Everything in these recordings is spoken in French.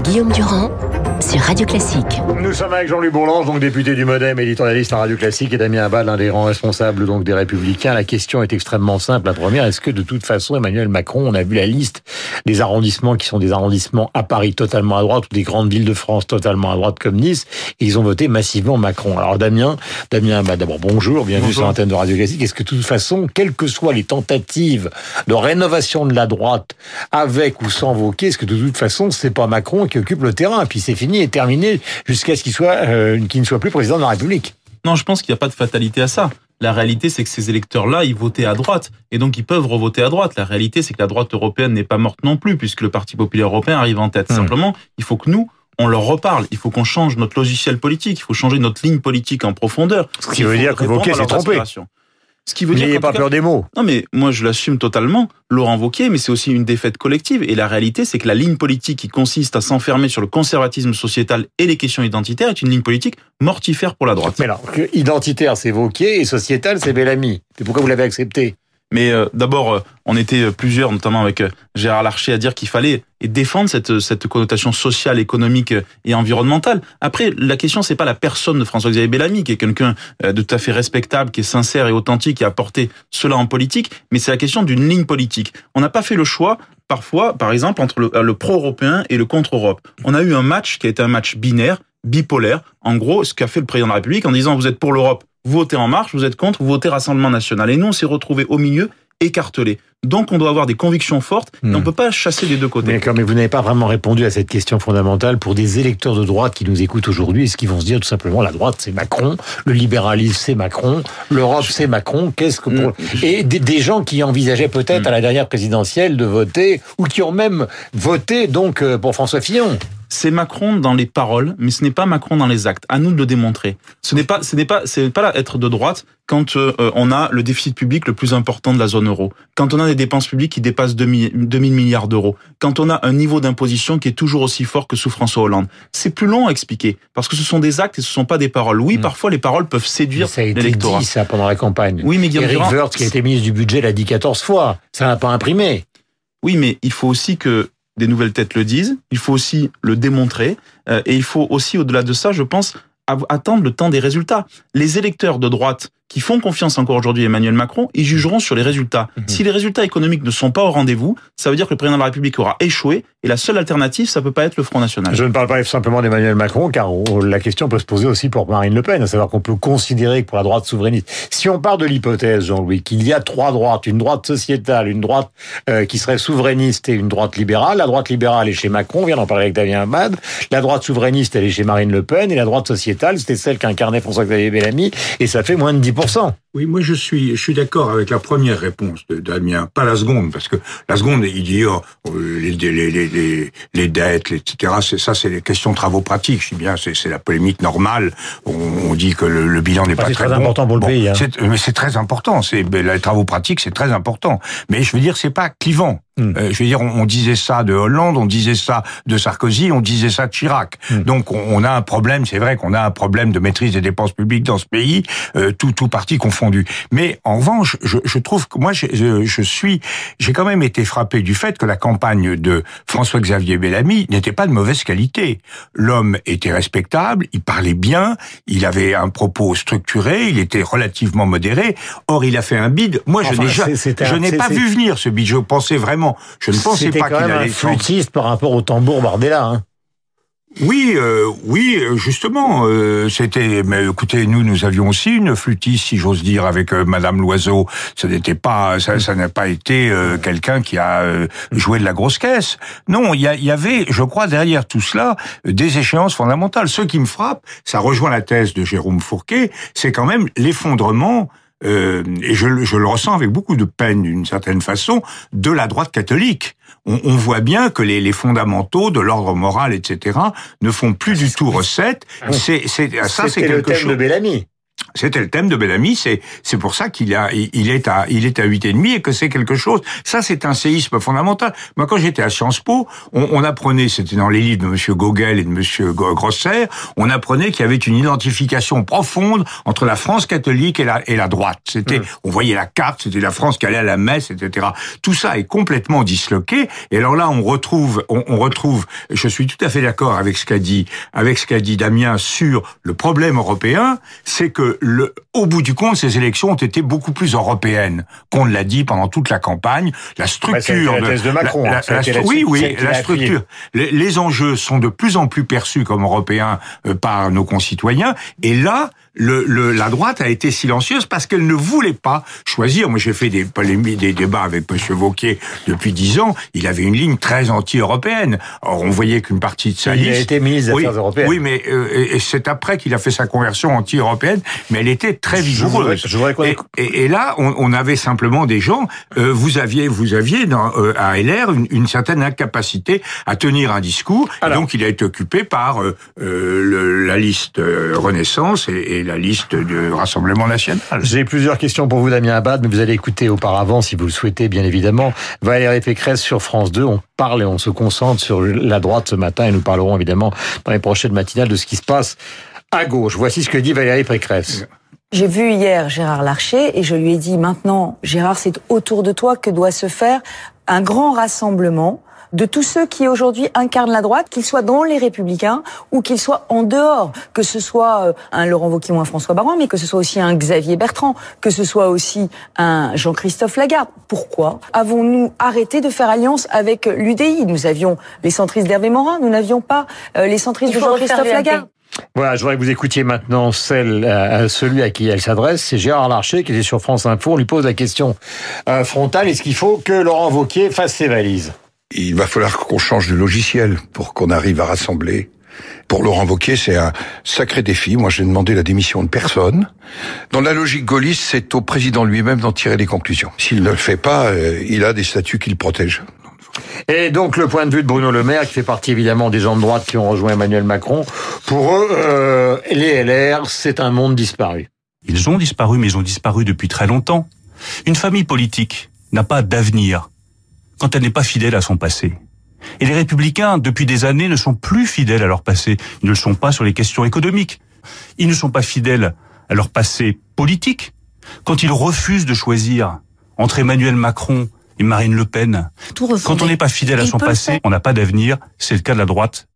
Guillaume Durand sur Radio Classique. Nous sommes avec Jean-Louis Bourlange, donc député du Modem, éditorialiste à Radio Classique, et Damien Abad, l'un des grands responsables donc des Républicains. La question est extrêmement simple. La première, est-ce que de toute façon, Emmanuel Macron, on a vu la liste des arrondissements qui sont des arrondissements à Paris totalement à droite ou des grandes villes de France totalement à droite comme Nice, et ils ont voté massivement Macron. Alors Damien, Damien Abad, d'abord bonjour, bienvenue sur l'antenne de Radio Classique. Est-ce que de toute façon, quelles que soient les tentatives de rénovation de la droite, avec ou sans Wauquiez, est-ce que de toute façon, c'est pas Macron qui occupe le terrain, puis c'est fini et terminé jusqu'à ce qu'il soit, euh, qu'il ne soit plus président de la République. Non, je pense qu'il n'y a pas de fatalité à ça. La réalité, c'est que ces électeurs-là, ils votaient à droite, et donc ils peuvent revoter à droite. La réalité, c'est que la droite européenne n'est pas morte non plus, puisque le Parti populaire européen arrive en tête. Mmh. Simplement, il faut que nous, on leur reparle. Il faut qu'on change notre logiciel politique. Il faut changer notre ligne politique en profondeur. Ce qui veut dire que Wauquiez s'est trompé. Ce qui veut dire N'ayez pas peur des mots. Non, mais moi, je l'assume totalement, Laurent Wauquiez, mais c'est aussi une défaite collective. Et la réalité, c'est que la ligne politique qui consiste à s'enfermer sur le conservatisme sociétal et les questions identitaires est une ligne politique mortifère pour la droite. Mais alors, que identitaire, c'est Wauquiez, et sociétal, c'est Bellamy. C'est pourquoi vous l'avez accepté? Mais euh, d'abord, euh, on était plusieurs, notamment avec euh, Gérard Larcher, à dire qu'il fallait défendre cette, cette connotation sociale, économique euh, et environnementale. Après, la question, c'est pas la personne de François-Xavier Bellamy, qui est quelqu'un euh, de tout à fait respectable, qui est sincère et authentique, qui a apporté cela en politique, mais c'est la question d'une ligne politique. On n'a pas fait le choix, parfois, par exemple, entre le, le pro-européen et le contre-Europe. On a eu un match qui a été un match binaire, bipolaire. En gros, ce qu'a fait le président de la République en disant, vous êtes pour l'Europe, vous votez En Marche, vous êtes contre, vous votez Rassemblement National. Et nous, on s'est retrouvés au milieu, écartelés. Donc, on doit avoir des convictions fortes, et Hmm. on peut pas chasser des deux côtés. Mais, comme- mais vous n'avez pas vraiment répondu à cette question fondamentale pour des électeurs de droite qui nous écoutent aujourd'hui. Est-ce qu'ils vont se dire tout simplement la droite c'est Macron, le libéralisme c'est Macron, l'Europe c'est Macron Qu'est-ce que pour... Et des, des gens qui envisageaient peut-être Mm. à la dernière présidentielle de voter ou qui ont même voté donc euh, pour François Fillon. C'est Macron dans les paroles, mais ce n'est pas Macron dans les actes. À nous de le démontrer. Ce n'est pas, ce n'est pas, c'est pas là être de droite quand euh, on a le déficit public le plus important de la zone euro, quand on a des dépenses publiques qui dépassent 2000 2000 milliards d'euros, quand on a un niveau d'imposition qui est toujours aussi fort que sous François Hollande. C'est plus long à expliquer parce que ce sont des actes et ce sont pas des paroles. Oui, Mm. parfois les paroles peuvent séduire Ça a été l'électorat. dit ça pendant la campagne. Oui, mais Guillaume Eric Durand- qui a été ministre du budget, l'a dit 14 fois. Ça n'a pas imprimé. Oui, mais il faut aussi que des nouvelles têtes le disent, il faut aussi le démontrer, euh, et il faut aussi, au-delà de ça, je pense, attendre le temps des résultats. Les électeurs de droite qui font confiance encore aujourd'hui à Emmanuel Macron, ils jugeront sur les résultats. Si les résultats économiques ne sont pas au rendez-vous, ça veut dire que le président de la République aura échoué, et la seule alternative, ça peut pas être le Front National. Je ne parle pas simplement d'Emmanuel Macron, car on- la question peut se poser aussi pour Marine Le Pen, à savoir qu'on peut considérer que pour la droite souverainiste, si on part de l'hypothèse, Jean-Louis, qu'il y a trois droites, une droite sociétale, une droite euh, qui serait souverainiste et une droite libérale, la droite libérale est chez Macron, on vient d'en parler avec Damien Hamad, la droite souverainiste, elle est chez Marine Le Pen, et la droite sociétale, c'était celle qu'incarnait François-Xavier Bellamy, et ça fait moins de 10%. 100%. Oui, moi je suis, je suis d'accord avec la première réponse de Damien, pas la seconde, parce que la seconde, il dit oh, les, les, les, les, les dettes, etc. C'est ça, c'est les questions de travaux pratiques. Je dis bien, c'est c'est la polémique normale. On, on dit que le, le bilan n'est pas très, très bon. important pour le Bon, pays, hein. c'est- Mais c'est très important. C'est ben, les travaux pratiques, c'est très important. Mais je veux dire, c'est pas clivant. Hmm. Euh, je veux dire, on, on disait ça de Hollande, on disait ça de Sarkozy, on disait ça de Chirac. Hmm. Donc, on, on a un problème. C'est vrai qu'on a un problème de maîtrise des dépenses publiques dans ce pays, euh, tout tout parti Mais en revanche, je, je trouve que moi, je, je, suis, j'ai quand même été frappé du fait que la campagne de François-Xavier Bellamy n'était pas de mauvaise qualité. L'homme était respectable, il parlait bien, il avait un propos structuré, il était relativement modéré. Or, il a fait un bid. Moi, Enfin, je n'ai c'était pas vu venir ce bid. Je pensais vraiment, je ne pensais C'était pas quand qu'il même allait un flûtiste par rapport au tambour Bardella. Hein. Oui, euh, oui, justement, euh, c'était. Mais écoutez, nous, nous avions aussi une flûtiste, si j'ose dire, avec euh, Madame Loiseau. Ce n'était pas, ça, ça n'a pas été euh, quelqu'un qui a euh, joué de la grosse caisse. Non, il y, y avait, je crois, derrière tout cela, euh, des échéances fondamentales. Ce qui me frappe, ça rejoint la thèse de Jérôme Fourquet, c'est quand même l'effondrement. Euh, et je, le- je le ressens avec beaucoup de peine d'une certaine façon, de la droite catholique. On, on voit bien que les, les fondamentaux de l'ordre moral, etc., ne font plus du tout recette. C'est, c'est, ça, c'est C'était le quelque thème chose. de Bellamy. C'était le thème de Bellamy, c'est c'est pour ça qu'il a il est à il est à huit et demi et que c'est quelque chose. Ça c'est un séisme fondamental. Moi quand j'étais à Sciences Po, on, on apprenait c'était dans les livres de Monsieur Gogel et de Monsieur Grosser, on apprenait qu'il y avait une identification profonde entre la France catholique et la et la droite. C'était Mmh. on voyait la carte, c'était la France qui allait à la messe, etc. Tout ça est complètement disloqué. Et alors là on retrouve on, on retrouve. Je suis tout à fait d'accord avec ce qu'a dit avec ce qu'a dit Damien sur le problème européen, c'est que le, au bout du compte, ces élections ont été beaucoup plus européennes qu'on ne l'a dit pendant toute la campagne. La structure été la thèse de Macron, hein. Oui, oui, la structure. Les, les enjeux sont de plus en plus perçus comme européens euh, par nos concitoyens. Et là, le, le- la droite a été silencieuse parce qu'elle ne voulait pas choisir. Moi, j'ai fait des des débats avec Monsieur Vauquier depuis dix ans. Il avait une ligne très anti-européenne. Or, on voyait qu'une partie de sa Il a liste été ministre des oui, Affaires européennes. Oui, mais euh, c'est après qu'il a fait sa conversion anti-européenne, mais elle était très Je voudrais- vigoureuse. je voudrais et, et- et là, on, on avait simplement des gens. euh, vous aviez, vous aviez dans, euh, à LR une, une certaine incapacité à tenir un discours. Alors. et donc, il a été occupé par euh, euh, le- la liste euh, Renaissance et, et la liste du Rassemblement national. J'ai plusieurs questions pour vous, Damien Abad, mais vous allez écouter auparavant, si vous le souhaitez, bien évidemment. Valérie Pécresse sur France 2. On parle et on se concentre sur la droite ce matin et nous parlerons évidemment dans les prochaines matinales de ce qui se passe à gauche. Voici ce que dit Valérie Pécresse. J'ai vu hier Gérard Larcher et je lui ai dit maintenant, Gérard, c'est autour de toi que doit se faire un grand rassemblement de tous ceux qui aujourd'hui incarnent la droite, qu'ils soient dans les Républicains ou qu'ils soient en dehors, que ce soit euh, un Laurent Wauquiez ou un François Baroin, mais que ce soit aussi un Xavier Bertrand, que ce soit aussi un Jean-Christophe Lagarde. Pourquoi avons-nous arrêté de faire alliance avec l'UDI Nous avions les centristes d'Hervé Morin, nous n'avions pas euh, les centristes de Jean-Christophe. Lagarde. Voilà, je voudrais que vous écoutiez maintenant celle, euh, celui à qui elle s'adresse. C'est Gérard Larcher qui était sur France Info. On lui pose la question euh, frontale. Est-ce qu'il faut que Laurent Wauquiez fasse ses valises? Il va falloir qu'on change de logiciel pour qu'on arrive à rassembler. Pour Laurent Wauquiez, c'est un sacré défi. Moi, j'ai demandé la démission de personne. Dans la logique gaulliste, c'est au président lui-même d'en tirer les conclusions. S'il ne le fait pas, euh, il a des statuts qui le protègent. Et donc le point de vue de Bruno Le Maire, qui fait partie évidemment des gens de droite qui ont rejoint Emmanuel Macron. Pour eux, euh, les LR, c'est un monde disparu. Ils ont disparu, mais ils ont disparu depuis très longtemps. Une famille politique n'a pas d'avenir quand elle n'est pas fidèle à son passé. Et les républicains, depuis des années, ne sont plus fidèles à leur passé. Ils ne le sont pas sur les questions économiques. Ils ne sont pas fidèles à leur passé politique. Quand ils refusent de choisir entre Emmanuel Macron et Marine Le Pen, Tout quand on n'est pas fidèle à son passé, on n'a pas d'avenir. C'est le cas de la droite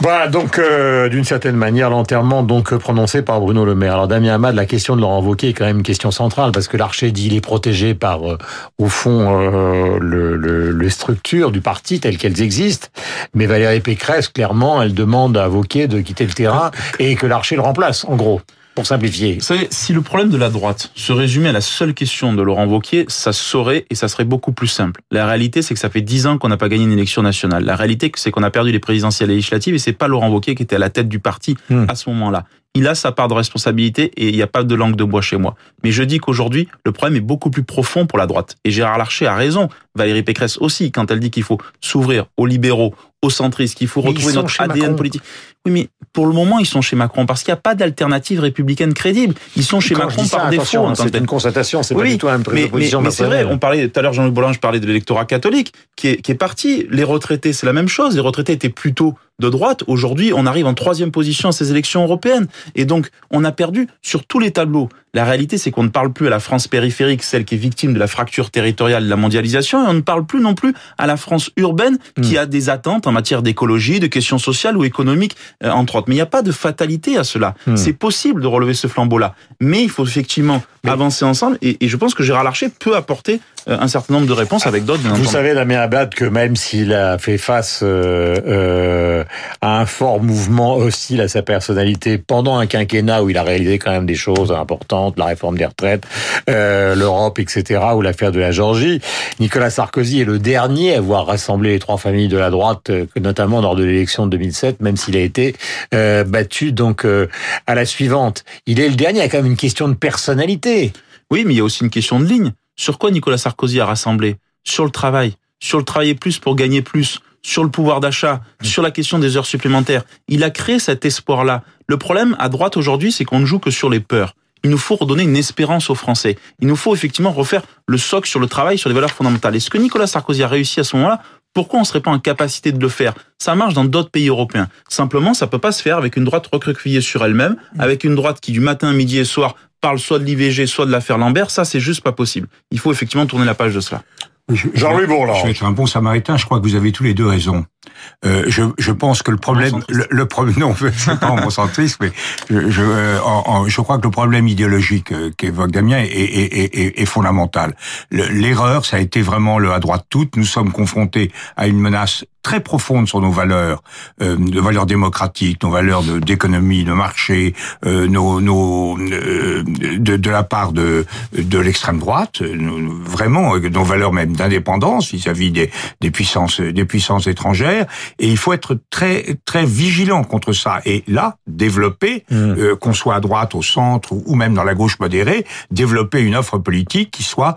Voilà, donc euh, d'une certaine manière, l'enterrement donc euh, prononcé par Bruno Le Maire. Alors Damien Hamad, la question de Laurent Wauquiez est quand même une question centrale, parce que l'Archer dit il est protégé par, euh, au fond, euh, le, le- les structures du parti telles qu'elles existent, mais Valérie Pécresse, clairement, elle demande à Wauquiez de quitter le terrain et que l'Archer le remplace, en gros, pour simplifier. Vous savez, si le problème de la droite se résumait à la seule question de Laurent Wauquiez, ça se saurait et ça serait beaucoup plus simple. La réalité, c'est que ça fait dix ans qu'on n'a pas gagné une élection nationale. La réalité, c'est qu'on a perdu les présidentielles et législatives et c'est pas Laurent Wauquiez qui était à la tête du parti Hmm. à ce moment-là. Il a sa part de responsabilité et il n'y a pas de langue de bois chez moi. Mais je dis qu'aujourd'hui, le problème est beaucoup plus profond pour la droite. Et Gérard Larcher a raison, Valérie Pécresse aussi, quand elle dit qu'il faut s'ouvrir aux libéraux, aux centristes, qu'il faut Mais retrouver notre ADN Macron. politique. Oui, mais pour le moment, ils sont chez Macron parce qu'il n'y a pas d'alternative républicaine crédible. Ils sont chez Quand Macron ça, par défaut. que c'est une constatation, c'est pas Oui, du tout une prise mais, mais, c'est vrai, on parlait tout à l'heure, Jean-Luc Boulin, je parlais de l'électorat catholique qui est, qui est parti. Les retraités, c'est la même chose. Les retraités étaient plutôt de droite. Aujourd'hui, on arrive en troisième position à ces élections européennes. Et donc, on a perdu sur tous les tableaux. La réalité, c'est qu'on ne parle plus à la France périphérique, celle qui est victime de la fracture territoriale de la mondialisation, et on ne parle plus non plus à la France urbaine qui a des attentes en matière d'écologie, de questions sociales ou économiques, euh, entre autres. Mais il n'y a pas de fatalité à cela. Hmm. C'est possible de relever ce flambeau-là. Mais il faut effectivement Mais- avancer ensemble, et, et je pense que Gérard Larcher peut apporter euh, un certain nombre de réponses avec d'autres, Vous entendu. savez, Damien Abad, que même s'il a fait face euh, euh, à un fort mouvement hostile à sa personnalité pendant un quinquennat où il a réalisé quand même des choses importantes, la réforme des retraites, euh, l'Europe, etc., ou l'affaire de la Géorgie, Nicolas Sarkozy est le dernier à avoir rassemblé les trois familles de la droite, euh, notamment lors de l'élection de 2007, même s'il a été euh, battu donc euh, à la suivante. Il est le dernier, il y a quand même une question de personnalité. Oui, mais il y a aussi une question de ligne. Sur quoi Nicolas Sarkozy a rassemblé? Sur le travail. Sur le travailler plus pour gagner plus. sur le pouvoir d'achat, sur la question des heures supplémentaires. Il a créé cet espoir-là. Le problème à droite aujourd'hui, c'est qu'on ne joue que sur les peurs. Il nous faut redonner une espérance aux Français. Il nous faut effectivement refaire le socle sur le travail, sur les valeurs fondamentales. Et ce que Nicolas Sarkozy a réussi à ce moment-là, pourquoi on ne serait pas en capacité de le faire? Ça marche dans d'autres pays européens. Simplement, ça peut pas se faire avec une droite recroquevillée sur elle-même, avec une droite qui du matin, midi et soir parle soit de l'IVG, soit de l'affaire Lambert. Ça, c'est juste pas possible. Il faut effectivement tourner la page de cela. Jean-Louis Bourland. Je vais être un bon samaritain, je crois que vous avez tous les deux raison. Euh, je, je pense que le problème, le, le problème, non, c'est pas centriste, mais je, je, euh, en, en, je, crois que le problème idéologique euh, qu'évoque Damien est, est, est, est fondamental. L'erreur, ça a été vraiment le à droite toute. Nous sommes confrontés à une menace très profonde sur nos valeurs, euh, de valeurs démocratiques, nos valeurs d'économie, de, marché, euh, nos, nos euh, de, de, la part de, de l'extrême droite, vraiment nos valeurs même d'indépendance vis-à-vis des, des puissances des puissances étrangères. Et il faut être très très vigilant contre ça. Et là, développer, mmh. euh, qu'on soit à droite, au centre ou même dans la gauche modérée, développer une offre politique qui soit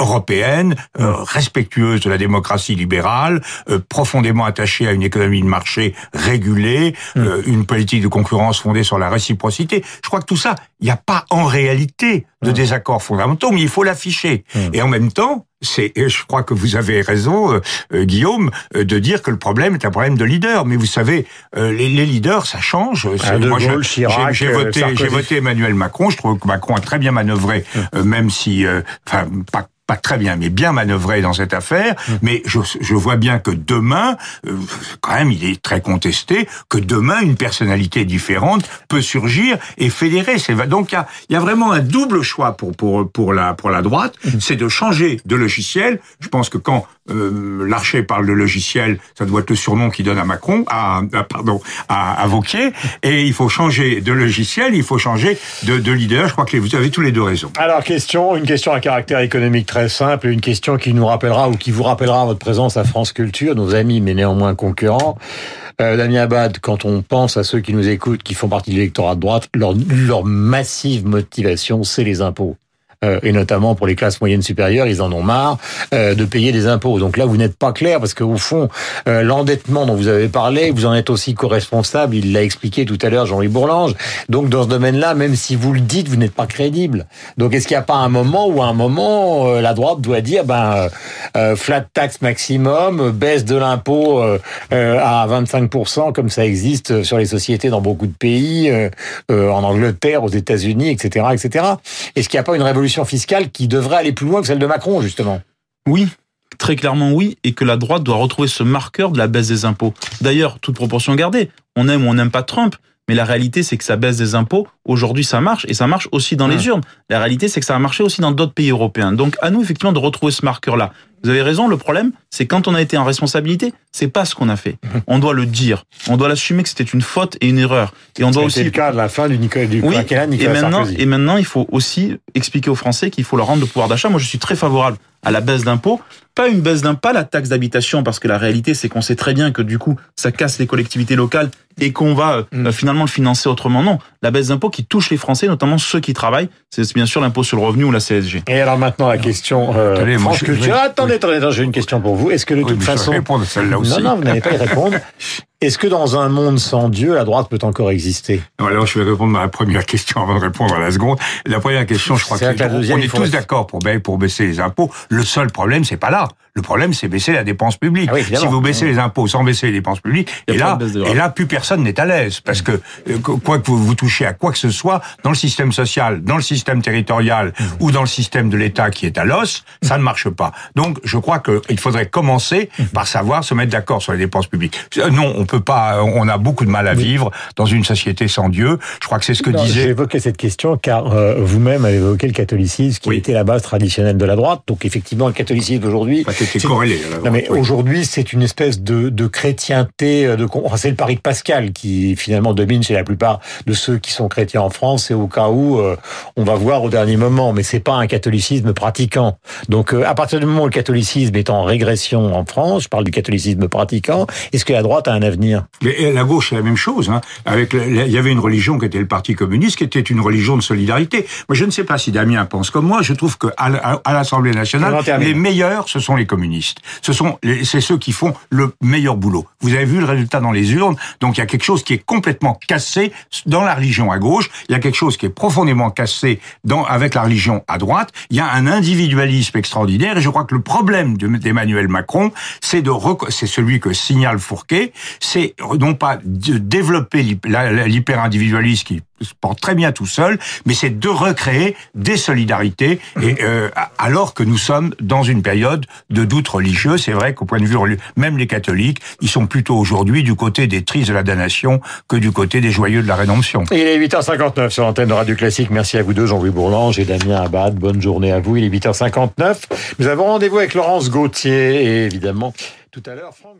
européenne, mmh. respectueuse de la démocratie libérale, profondément attaché à une économie de marché régulée, euh, une politique de concurrence fondée sur la réciprocité. Je crois que tout ça, il n'y a pas en réalité de hmm. désaccords fondamentaux, mais il faut l'afficher. Hmm. Et en même temps, c'est, je crois que vous avez raison, euh, euh, Guillaume, de dire que le problème est un problème de leader. Mais vous savez, les, les, leaders, ça change. Ah, moi, j'ai voté, j'ai voté Emmanuel Macron. Je trouve que Macron a très bien manœuvré, même si, enfin, pas pas très bien, mais bien manœuvré dans cette affaire. Mmh. Mais je, je, vois bien que demain, euh, quand même, il est très contesté que demain une personnalité différente peut surgir et fédérer. C'est donc il y a, y a, vraiment un double choix pour pour pour la pour la droite, mmh. c'est de changer de logiciel. Je pense que quand euh, Larcher parle de logiciel, ça doit être le surnom qu'il donne à Macron, à, pardon, à, à Vauquier. Et il faut changer de logiciel, il faut changer de, de leader. Je crois que vous avez tous les deux raison. Alors question, une question à caractère économique très simple, une question qui nous rappellera ou qui vous rappellera votre présence à France Culture, nos amis mais néanmoins concurrents. Euh, Damien Abad, quand on pense à ceux qui nous écoutent, qui font partie de l'électorat de droite, leur massive motivation, c'est les impôts. Euh, et notamment pour les classes moyennes supérieures, ils en ont marre euh, de payer des impôts. Donc là, vous n'êtes pas clair parce qu'au fond, euh, l'endettement dont vous avez parlé, vous en êtes aussi co-responsable. Il l'a expliqué tout à l'heure, Jean-Louis Bourlange. Donc dans ce domaine-là, même si vous le dites, vous n'êtes pas crédible. Donc est-ce qu'il n'y a pas un moment où à un moment la droite doit dire, ben flat tax maximum, baisse de l'impôt à 25% comme ça existe sur les sociétés dans beaucoup de pays, en Angleterre, aux États-Unis, etc., etc. Est-ce qu'il n'y a pas une révolution fiscale qui devrait aller plus loin que celle de Macron, justement. Oui, très clairement oui, et que la droite doit retrouver ce marqueur de la baisse des impôts. D'ailleurs, toute proportion gardée, on aime ou on n'aime pas Trump, mais la réalité, c'est que ça baisse des impôts. Aujourd'hui, ça marche et ça marche aussi dans les urnes. La réalité, c'est que ça a marché aussi dans d'autres pays européens. Donc, à nous, effectivement, de retrouver ce marqueur-là. Vous avez raison, le problème, c'est quand on a été en responsabilité, c'est pas ce qu'on a fait. On doit le dire. On doit l'assumer que c'était une faute et une erreur. Et on doit aussi. le cas de la fin du Nicolas, du oui, Nicolas et maintenant, Et maintenant, il faut aussi expliquer aux Français qu'il faut leur rendre le pouvoir d'achat. Moi, je suis très favorable à la baisse d'impôts, pas une baisse d'impôts, pas la taxe d'habitation, parce que la réalité, c'est qu'on sait très bien que du coup, ça casse les collectivités locales et qu'on va euh, mm. finalement le financer autrement. Non, la baisse d'impôts qui touche les Français, notamment ceux qui travaillent, c'est bien sûr l'impôt sur le revenu ou la CSG. Et alors maintenant, la question euh, France Culture. Attendez, attendez, j'ai une question pour vous. Est-ce que de toute façon... répondre celle-là aussi. Non, non, vous n'allez pas y répondre. Est-ce que dans un monde sans Dieu, la droite peut encore exister? Alors, je vais répondre à la première question avant de répondre à la seconde. La première question, je crois que, on est tous d'accord pour, pour baisser les impôts. Le seul problème, c'est pas là. Le problème, c'est baisser la dépense publique. Ah si vous baissez les impôts sans baisser les dépenses publiques, et là, et là, plus personne n'est à l'aise. Parce que, euh, quoi que vous, vous touchez à quoi que ce soit, dans le système social, dans le système territorial mmh. ou dans le système de l'État qui est à l'os, ça ne marche pas. Donc, je crois qu'il faudrait commencer mmh. par savoir se mettre d'accord sur les dépenses publiques. Euh, non, on peut pas, on a beaucoup de mal à vivre dans une société sans Dieu. Je crois que c'est ce que disait. J'ai évoqué cette question car euh, vous-même avez évoqué le catholicisme qui était la base traditionnelle de la droite. Donc effectivement, le catholicisme d'aujourd'hui. c'est corrélé. non mais aujourd'hui, c'est une espèce de, de chrétienté. Euh, de, enfin, c'est le pari de Pascal qui finalement domine chez la plupart de ceux qui sont chrétiens en France. Et au cas où, euh, on va voir au dernier moment. Mais c'est pas un catholicisme pratiquant. Donc à partir du moment où le catholicisme est en régression en France, je parle du catholicisme pratiquant, est-ce que la droite a un avenir l'avenir. Mais la gauche, c'est la même chose. Hein. Avec, il y avait une religion qui était le Parti communiste, qui était une religion de solidarité. Moi, je ne sais pas si Damien pense comme moi. Je trouve que à l'Assemblée nationale, les meilleurs, ce sont les communistes. Ce sont, c'est ceux qui font le meilleur boulot. Vous avez vu le résultat dans les urnes. Donc, il y a quelque chose qui est complètement cassé dans la religion à gauche. Il y a quelque chose qui est profondément cassé dans, avec la religion à droite. Il y a un individualisme extraordinaire. Et je crois que le problème d'Emmanuel Macron, c'est de, c'est celui que signale Fourquet, c'est non pas de développer l'hyper-individualisme qui se porte très bien tout seul, mais c'est de recréer des solidarités, et, euh, alors que nous sommes dans une période de doute religieux. C'est vrai qu'au point de vue, même les catholiques, ils sont plutôt aujourd'hui du côté des tristes de la damnation que du côté des joyeux de la rédemption. il est 8h59 sur l'antenne de Radio Classique. Merci à vous deux, Jean-Louis Bourlange et Damien Abad. Bonne journée à vous. Il est 8h59. Nous avons rendez-vous avec Laurence Gauthier et évidemment, tout à l'heure, Franck